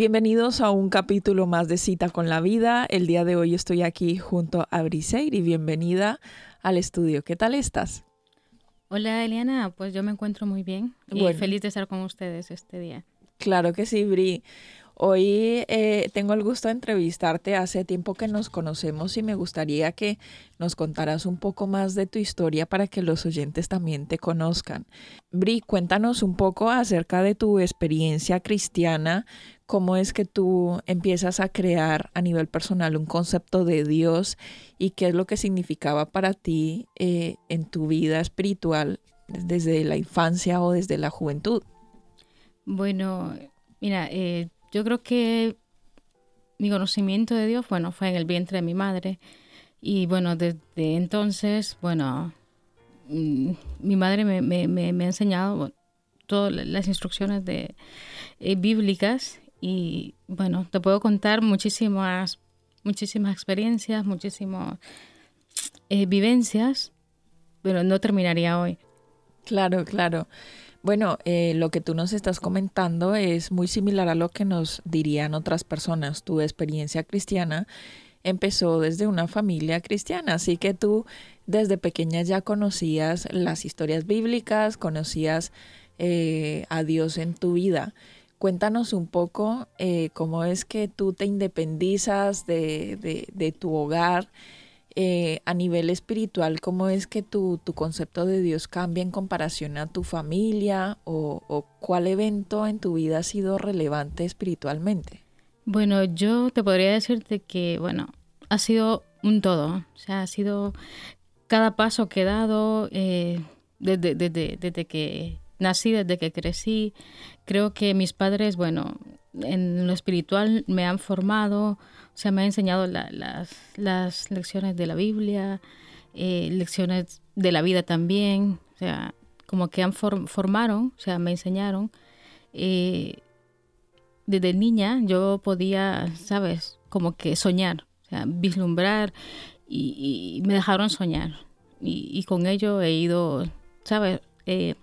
Bienvenidos a un capítulo más de Cita con la Vida. El día de hoy estoy aquí junto a Briseir y bienvenida al estudio. ¿Qué tal estás? Hola Eliana, pues yo me encuentro muy bien y feliz de estar con ustedes este día. Claro que sí, Bri. Hoy eh, tengo el gusto de entrevistarte. Hace tiempo que nos conocemos y me gustaría que nos contaras un poco más de tu historia para que los oyentes también te conozcan. Bri, cuéntanos un poco acerca de tu experiencia cristiana, cómo es que tú empiezas a crear a nivel personal un concepto de Dios y qué es lo que significaba para ti eh, en tu vida espiritual desde la infancia o desde la juventud. Bueno, mira, eh, yo creo que mi conocimiento de Dios, bueno, fue en el vientre de mi madre. Y bueno, desde entonces, bueno, mm, mi madre me, ha enseñado todas las instrucciones eh, bíblicas y bueno, te puedo contar muchísimas, muchísimas experiencias, muchísimas eh, vivencias, pero no terminaría hoy. Claro, claro. Bueno, eh, lo que tú nos estás comentando es muy similar a lo que nos dirían otras personas. Tu experiencia cristiana empezó desde una familia cristiana, así que tú desde pequeña ya conocías las historias bíblicas, conocías eh, a Dios en tu vida. Cuéntanos un poco eh, cómo es que tú te independizas de, tu hogar eh, a nivel espiritual, ¿cómo es que tu, tu, concepto de Dios cambia en comparación a tu familia o, cuál evento en tu vida ha sido relevante espiritualmente? Bueno, yo te podría decirte que, bueno, ha sido un todo, o sea, ha sido cada paso que he dado eh, desde, desde, desde que nací, desde que crecí. Creo que mis padres, bueno, en lo espiritual me han formado, o sea, me han enseñado las, las, lecciones de la Biblia, eh, lecciones de la vida también, o sea, como que han formaron, o sea, me enseñaron. Eh, desde niña yo podía, ¿sabes? Como que soñar, o sea, vislumbrar y, me dejaron soñar. Y, con ello he ido, ¿sabes? Eh,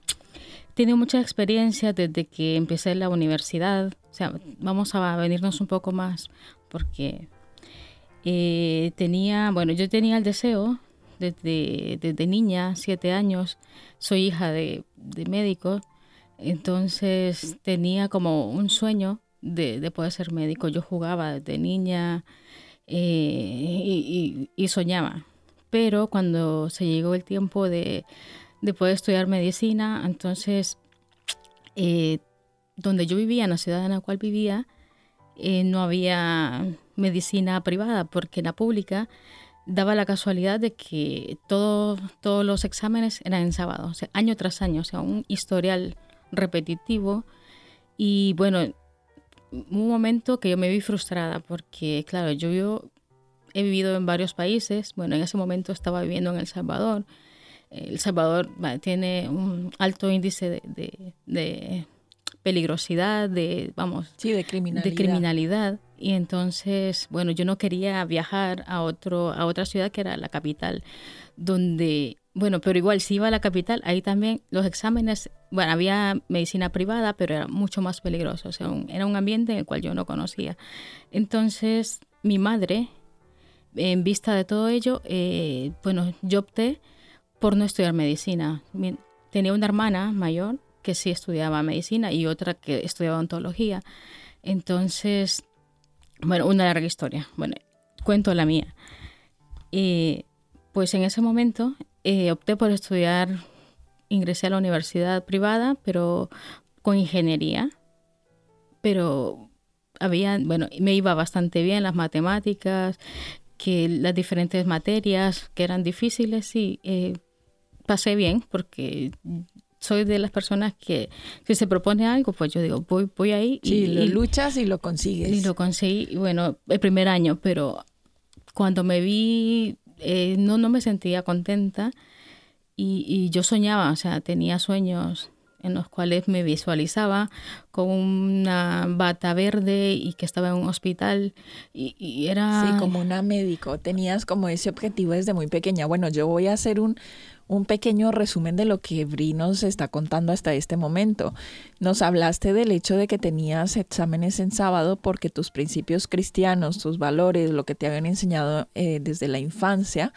tenido mucha experiencia desde que empecé la universidad. Sea, vamos a venirnos un poco más porque eh, tenía, bueno, yo tenía el deseo desde, desde niña, siete años, soy hija de, de médico, entonces tenía como un sueño de, poder ser médico. Yo jugaba desde niña eh, y soñaba. Pero cuando se llegó el tiempo de, de poder estudiar medicina. Entonces, eh, donde yo vivía, en la ciudad en la cual vivía, eh, no había medicina privada, porque la pública daba la casualidad de que todos los exámenes eran en sábado, o sea, año tras año, o sea, un historial repetitivo. Y bueno, un momento que yo me vi frustrada, porque claro, yo he vivido en varios países, bueno, en ese momento estaba viviendo en El Salvador, el Salvador tiene un alto índice de, peligrosidad, de, vamos, de criminalidad. de criminalidad. Y entonces, bueno, yo no quería viajar a, otro, a otra ciudad que era la capital, donde, bueno, pero igual si iba a la capital, ahí también los exámenes, bueno, había medicina privada, pero era mucho más peligroso, o sea, era un ambiente en el cual yo no conocía. Entonces, mi madre, en vista de todo ello, eh, bueno, yo opté por no estudiar medicina. Tenía una hermana mayor que sí estudiaba medicina y otra que estudiaba ontología. Entonces, bueno, una larga historia. Bueno, cuento la mía. Y pues en ese momento eh, opté por estudiar, ingresé a la universidad privada, pero con ingeniería, pero había, bueno, me iba bastante bien las matemáticas, que las diferentes materias que eran difíciles, y eh, pasé bien porque soy de las personas que si se propone algo, pues yo digo, voy, voy ahí. y, lo luchas y lo consigues. Y lo conseguí, bueno, el primer año, pero cuando me vi, eh, no, no me sentía contenta y, y yo soñaba, o sea, tenía sueños en los cuales me visualizaba con una bata verde y que estaba en un hospital y, era... Sí, como una médico, tenías como ese objetivo desde muy pequeña. Bueno, yo voy a hacer un, un pequeño resumen de lo que Bri nos está contando hasta este momento. Nos hablaste del hecho de que tenías exámenes en sábado porque tus principios cristianos, tus valores, lo que te habían enseñado eh, desde la infancia,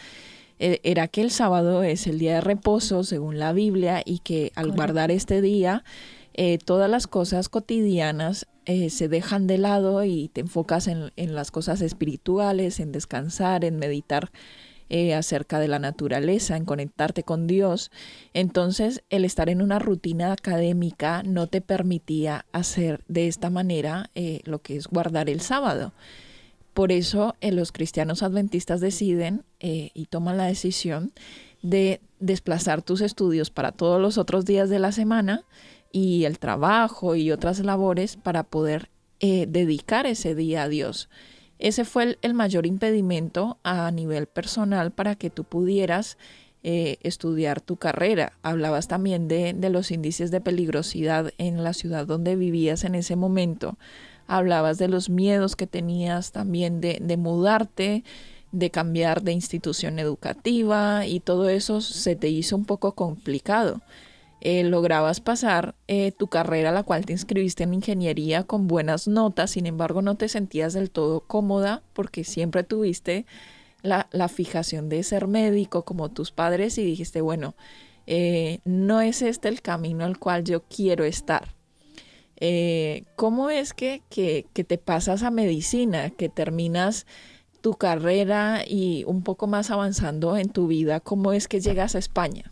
era que el sábado es el día de reposo según la Biblia y que al guardar este día eh, todas las cosas cotidianas eh, se dejan de lado y te enfocas en, en, las cosas espirituales, en descansar, en meditar acerca de la naturaleza, en conectarte con Dios. Entonces el estar en una rutina académica no te permitía hacer de esta manera lo que es guardar el sábado. Por eso eh, los cristianos adventistas deciden eh, y toman la decisión de desplazar tus estudios para todos los otros días de la semana y el trabajo y otras labores para poder eh, dedicar ese día a Dios. Ese fue el, mayor impedimento a nivel personal para que tú pudieras estudiar tu carrera. Hablabas también de, de los índices de peligrosidad en la ciudad donde vivías en ese momento hablabas de los miedos que tenías también de, de mudarte, de cambiar de institución educativa y todo eso se te hizo un poco complicado. Eh, lograbas pasar eh, tu carrera, la cual te inscribiste en ingeniería con buenas notas, sin embargo no te sentías del todo cómoda porque siempre tuviste la, la fijación de ser médico como tus padres y dijiste, bueno, eh, no es este el camino al cual yo quiero estar. Eh, ¿Cómo es que, que, te pasas a medicina, que terminas tu carrera y un poco más avanzando en tu vida? ¿Cómo es que llegas a España?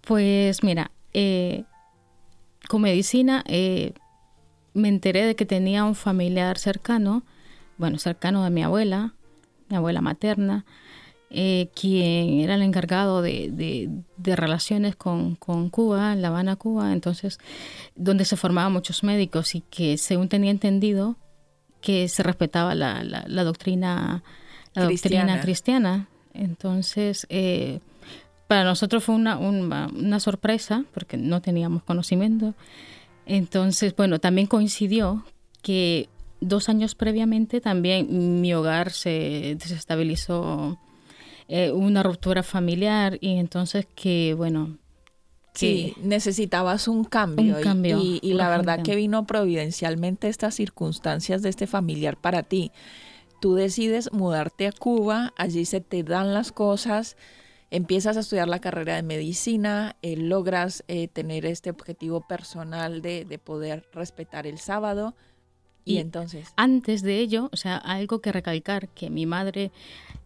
Pues mira, eh, con medicina eh, me enteré de que tenía un familiar cercano, bueno, cercano de mi abuela, mi abuela materna, eh, quien era el encargado de, relaciones con, Cuba, La Habana, Cuba, entonces, donde se formaban muchos médicos y que, según tenía entendido, que se respetaba la, doctrina, la cristiana. doctrina cristiana. Entonces, eh, para nosotros fue una, una, sorpresa, porque no teníamos conocimiento. Entonces, bueno, también coincidió que dos años previamente también mi hogar se desestabilizó eh, una ruptura familiar y entonces que, bueno... sí, necesitabas un cambio. Un cambio y, y, la verdad que vino providencialmente estas circunstancias de este familiar para ti. Tú decides mudarte a Cuba, allí se te dan las cosas, empiezas a estudiar la carrera de medicina, eh, logras eh, tener este objetivo personal de, de, poder respetar el sábado. Y, y, entonces. Antes de ello, o sea, algo que recalcar, que mi madre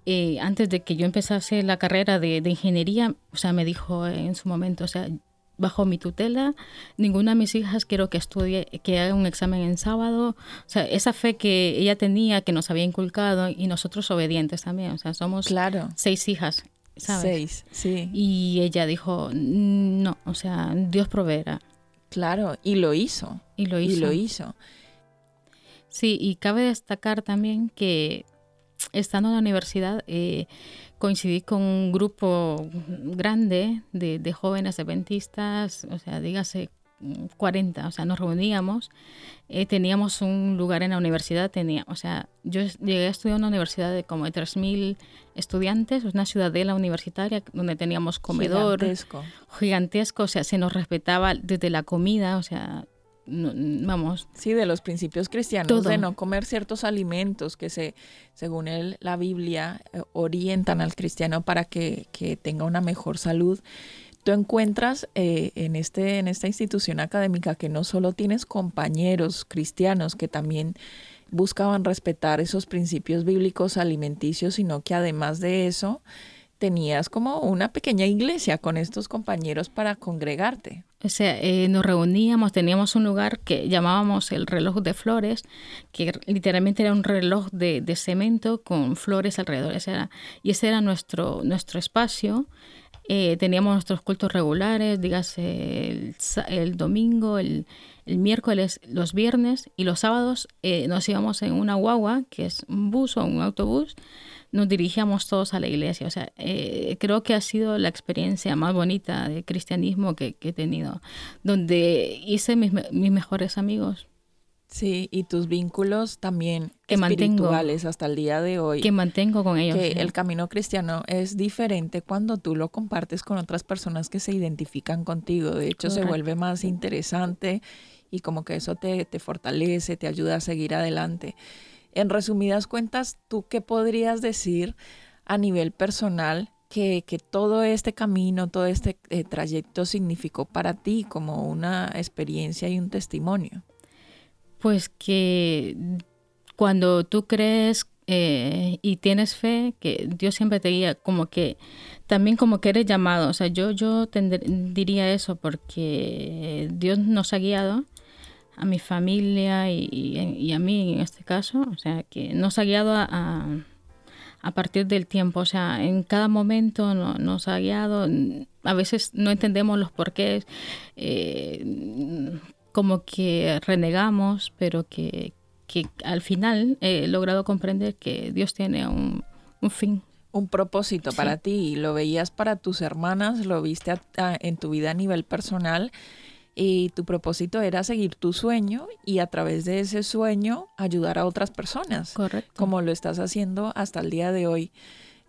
eh, antes de que yo empezase la carrera de, ingeniería, o sea, me dijo en su momento, o sea, bajo mi tutela, ninguna de mis hijas quiero que estudie, que haga un examen en sábado. O sea, esa fe que ella tenía, que nos había inculcado, y nosotros obedientes también. O sea, somos claro. seis hijas, ¿sabes? Seis, sí. Y ella dijo, no, o sea, Dios proveerá. Claro, y lo hizo. Y lo hizo. Y lo hizo. Sí, y cabe destacar también que estando en la universidad, eh, coincidí con un grupo grande de, jóvenes adventistas, o sea, dígase 40, o sea, nos reuníamos, eh, teníamos un lugar en la universidad, tenía, o sea, yo llegué a estudiar en una universidad de como de 3.000 estudiantes, una ciudadela universitaria donde teníamos comedor gigantesco. gigantesco, o sea, se nos respetaba desde la comida, o sea, vamos. Sí, de los principios cristianos, de no comer ciertos alimentos que se, según el, la Biblia, eh, orientan al cristiano para que, tenga una mejor salud. Tú encuentras eh, en, este, en esta institución académica que no solo tienes compañeros cristianos que también buscaban respetar esos principios bíblicos alimenticios, sino que además de eso, tenías como una pequeña iglesia con estos compañeros para congregarte. O sea, eh, nos reuníamos, teníamos un lugar que llamábamos el reloj de flores, que literalmente era un reloj de, cemento con flores alrededor. era, y ese era nuestro, nuestro espacio. Eh, teníamos nuestros cultos regulares, dígase el, domingo, el, el, miércoles, los viernes y los sábados eh, nos íbamos en una guagua, que es un bus o un autobús, nos dirigíamos todos a la iglesia. O sea, eh, creo que ha sido la experiencia más bonita de cristianismo que, he tenido, donde hice mis, mejores amigos. Sí, y tus vínculos también que espirituales hasta el día de hoy. Que mantengo con ellos. Que el camino cristiano es diferente cuando tú lo compartes con otras personas que se identifican contigo. De hecho, se vuelve más interesante y como que eso te, te fortalece, te ayuda a seguir adelante. En resumidas cuentas, ¿tú qué podrías decir a nivel personal que, todo este camino, todo este eh, trayecto significó para ti como una experiencia y un testimonio? Pues que cuando tú crees eh, y tienes fe, que Dios siempre te guía, como que también como que eres llamado. O sea, yo, yo diría eso porque Dios nos ha guiado a mi familia y, a mí en este caso, o sea, que nos ha guiado a, a, partir del tiempo, o sea, en cada momento nos ha guiado, a veces no entendemos los porqués, eh, como que renegamos, pero que, que, al final he logrado comprender que Dios tiene un, un fin. Un propósito para ti, lo veías para tus hermanas, lo viste en tu vida a nivel personal y tu propósito era seguir tu sueño y a través de ese sueño ayudar a otras personas. Correcto. Como lo estás haciendo hasta el día de hoy.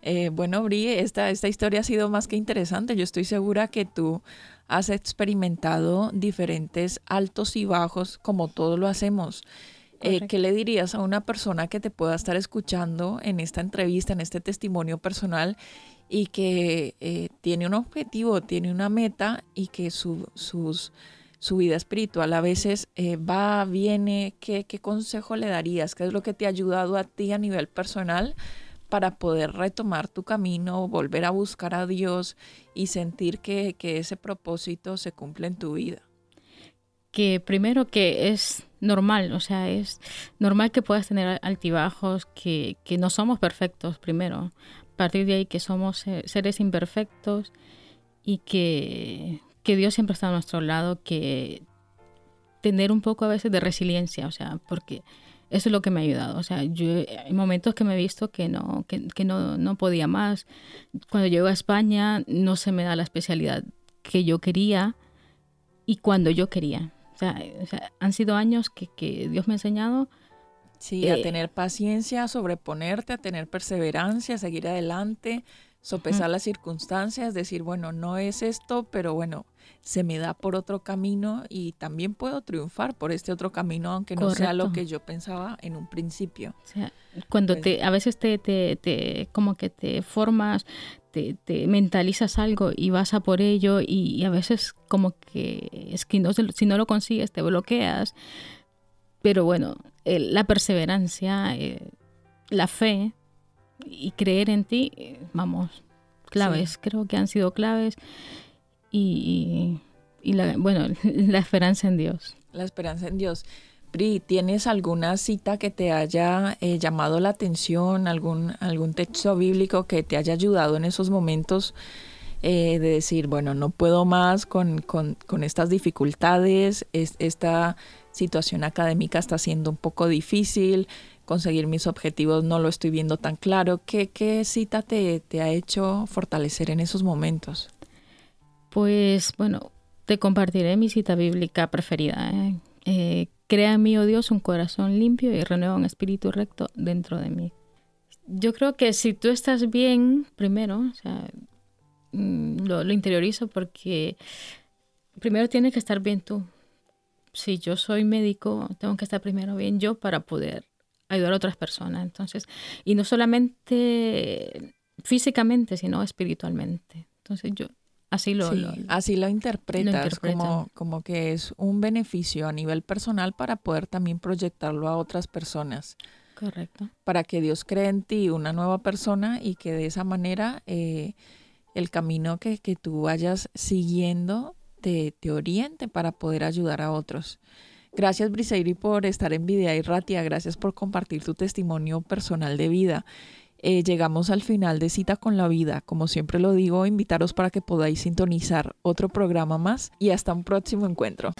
Eh, bueno, Bri, esta, esta historia ha sido más que interesante. Yo estoy segura que tú has experimentado diferentes altos y bajos como todos lo hacemos. Eh, ¿Qué le dirías a una persona que te pueda estar escuchando en esta entrevista, en este testimonio personal y que eh, tiene un objetivo, tiene una meta y que su, su vida espiritual a veces eh, va, viene, ¿qué, ¿qué consejo le darías? ¿Qué es lo que te ha ayudado a ti a nivel personal para poder retomar tu camino, volver a buscar a Dios y sentir que, que ese propósito se cumple en tu vida? Que primero que es normal, o sea, es normal que puedas tener altibajos, que, que no somos perfectos primero, partir de ahí que somos seres imperfectos y que que Dios siempre está a nuestro lado, que tener un poco a veces de resiliencia, o sea, porque eso es lo que me ha ayudado. O sea, yo hay momentos que me he visto que no, que, no, no, podía más. Cuando llego a España no se me da la especialidad que yo quería y cuando yo quería. O sea, han sido años que, que, Dios me ha enseñado. Sí, a eh, tener paciencia, a sobreponerte, a tener perseverancia, a seguir adelante, sopesar las circunstancias, decir, bueno, no es esto, pero bueno, se me da por otro camino y también puedo triunfar por este otro camino, aunque no sea lo que yo pensaba en un principio. cuando pues te, a veces te, te, te, como que te formas, te, te, mentalizas algo y vas a por ello y, a veces como que es que no, si no lo consigues te bloqueas. Pero bueno, la perseverancia, eh, la fe y creer en ti, eh, vamos, claves, creo que han sido claves y, la, bueno, la esperanza en Dios. La esperanza en Dios. Pri, ¿tienes alguna cita que te haya eh, llamado la atención, algún, algún texto bíblico que te haya ayudado en esos momentos eh, de decir, bueno, no puedo más con, estas dificultades, esta situación académica está siendo un poco difícil, conseguir mis objetivos no lo estoy viendo tan claro? ¿Qué, qué cita te, te ha hecho fortalecer en esos momentos? Pues bueno, te compartiré mi cita bíblica preferida. ¿eh? Eh, crea en mí, oh Dios, un corazón limpio y renueva un espíritu recto dentro de mí. Yo creo que si tú estás bien, primero, o sea, mm, lo, interiorizo porque primero tienes que estar bien tú. Si yo soy médico, tengo que estar primero bien yo para poder ayudar a otras personas. Entonces, y no solamente físicamente, sino espiritualmente. Entonces, yo Así lo, así lo interpretas, como, como que es un beneficio a nivel personal para poder también proyectarlo a otras personas. Correcto. Para que Dios cree en ti una nueva persona y que de esa manera eh, el camino que, que, tú vayas siguiendo te, te, oriente para poder ayudar a otros. Gracias Briseiri por estar en Videa y Ratia, gracias por compartir tu testimonio personal de vida. Eh, llegamos al final de Cita con la Vida. Como siempre lo digo, invitaros para que podáis sintonizar otro programa más y hasta un próximo encuentro.